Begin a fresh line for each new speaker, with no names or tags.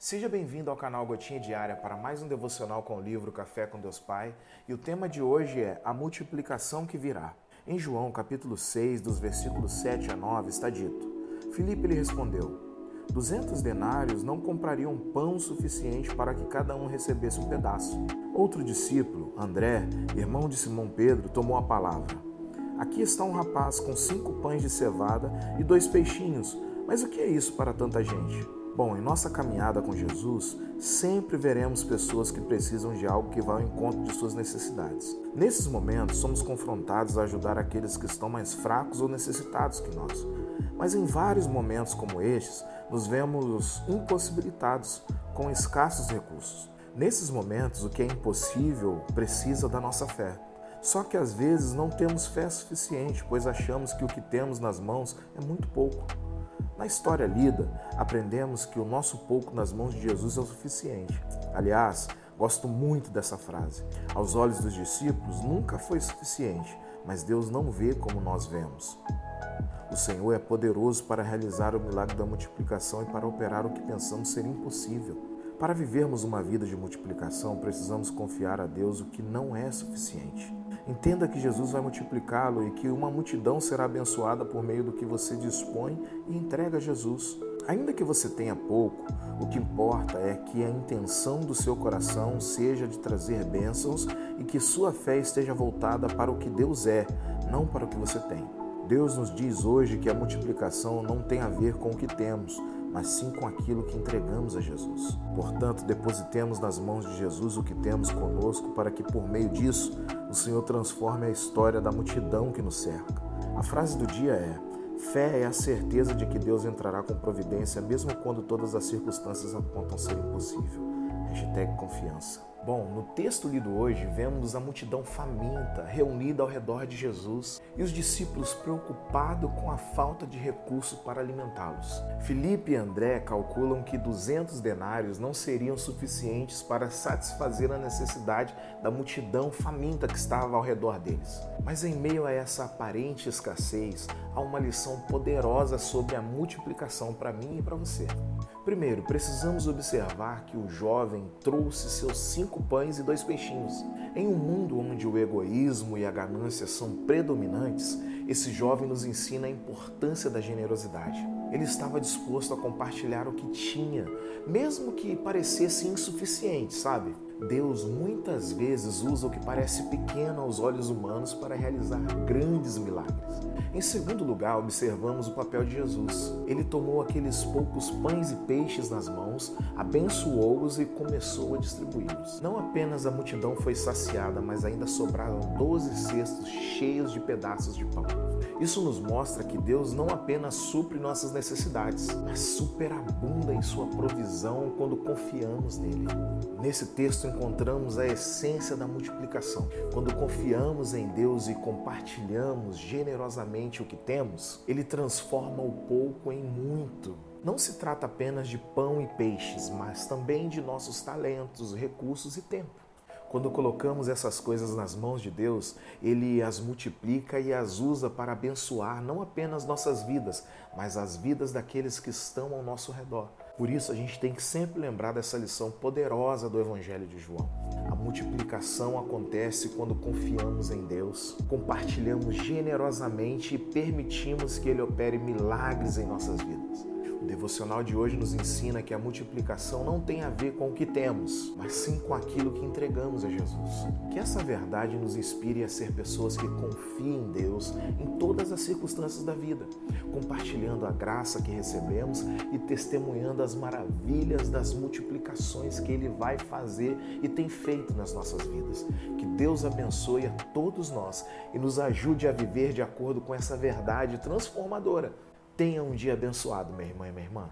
Seja bem-vindo ao canal Gotinha Diária para mais um devocional com o livro Café com Deus Pai. E o tema de hoje é a multiplicação que virá. Em João, capítulo 6, dos versículos 7 a 9, está dito: Filipe lhe respondeu: Duzentos denários não comprariam pão suficiente para que cada um recebesse um pedaço. Outro discípulo, André, irmão de Simão Pedro, tomou a palavra. Aqui está um rapaz com cinco pães de cevada e dois peixinhos, mas o que é isso para tanta gente? Bom, em nossa caminhada com Jesus, sempre veremos pessoas que precisam de algo que vá ao encontro de suas necessidades. Nesses momentos, somos confrontados a ajudar aqueles que estão mais fracos ou necessitados que nós. Mas em vários momentos como estes, nos vemos impossibilitados, com escassos recursos. Nesses momentos, o que é impossível precisa da nossa fé. Só que às vezes não temos fé suficiente, pois achamos que o que temos nas mãos é muito pouco. Na história lida, aprendemos que o nosso pouco nas mãos de Jesus é o suficiente. Aliás, gosto muito dessa frase. Aos olhos dos discípulos nunca foi suficiente, mas Deus não vê como nós vemos. O Senhor é poderoso para realizar o milagre da multiplicação e para operar o que pensamos ser impossível. Para vivermos uma vida de multiplicação, precisamos confiar a Deus o que não é suficiente. Entenda que Jesus vai multiplicá-lo e que uma multidão será abençoada por meio do que você dispõe e entrega a Jesus. Ainda que você tenha pouco, o que importa é que a intenção do seu coração seja de trazer bênçãos e que sua fé esteja voltada para o que Deus é, não para o que você tem. Deus nos diz hoje que a multiplicação não tem a ver com o que temos, mas sim com aquilo que entregamos a Jesus. Portanto, depositemos nas mãos de Jesus o que temos conosco, para que por meio disso o Senhor transforme a história da multidão que nos cerca. A frase do dia é: Fé é a certeza de que Deus entrará com providência, mesmo quando todas as circunstâncias apontam ser impossível. Hashtag confiança. Bom, no texto lido hoje, vemos a multidão faminta reunida ao redor de Jesus e os discípulos preocupados com a falta de recursos para alimentá-los. Felipe e André calculam que 200 denários não seriam suficientes para satisfazer a necessidade da multidão faminta que estava ao redor deles. Mas em meio a essa aparente escassez, há uma lição poderosa sobre a multiplicação para mim e para você. Primeiro, precisamos observar que o jovem trouxe seus cinco pães e dois peixinhos. Em um mundo onde o egoísmo e a ganância são predominantes, esse jovem nos ensina a importância da generosidade. Ele estava disposto a compartilhar o que tinha, mesmo que parecesse insuficiente, sabe? Deus muitas vezes usa o que parece pequeno aos olhos humanos para realizar grandes milagres. Em segundo lugar, observamos o papel de Jesus. Ele tomou aqueles poucos pães e peixes nas mãos, abençoou-os e começou a distribuí-los. Não apenas a multidão foi saciada, mas ainda sobraram doze cestos cheios de pedaços de pão. Isso nos mostra que Deus não apenas supre nossas necessidades, mas superabunda em sua provisão quando confiamos nele. Nesse texto encontramos a essência da multiplicação. Quando confiamos em Deus e compartilhamos generosamente o que temos, ele transforma o pouco em muito. Não se trata apenas de pão e peixes, mas também de nossos talentos, recursos e tempo. Quando colocamos essas coisas nas mãos de Deus, Ele as multiplica e as usa para abençoar não apenas nossas vidas, mas as vidas daqueles que estão ao nosso redor. Por isso, a gente tem que sempre lembrar dessa lição poderosa do Evangelho de João. A multiplicação acontece quando confiamos em Deus, compartilhamos generosamente e permitimos que Ele opere milagres em nossas vidas. O devocional de hoje nos ensina que a multiplicação não tem a ver com o que temos, mas sim com aquilo que entregamos a Jesus. Que essa verdade nos inspire a ser pessoas que confiem em Deus em todas as circunstâncias da vida, compartilhando a graça que recebemos e testemunhando as maravilhas das multiplicações que Ele vai fazer e tem feito nas nossas vidas. Que Deus abençoe a todos nós e nos ajude a viver de acordo com essa verdade transformadora Tenha um dia abençoado, meu irmão e minha irmã.